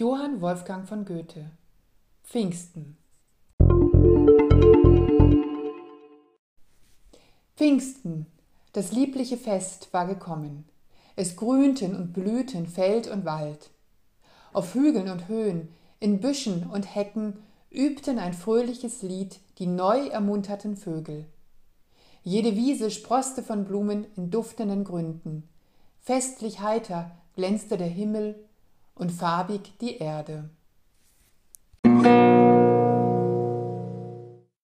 Johann Wolfgang von Goethe Pfingsten Pfingsten, das liebliche Fest war gekommen. Es grünten und blühten Feld und Wald. Auf Hügeln und Höhen, in Büschen und Hecken übten ein fröhliches Lied die neu ermunterten Vögel. Jede Wiese sproßte von Blumen in duftenden Gründen. Festlich heiter glänzte der Himmel und farbig die Erde.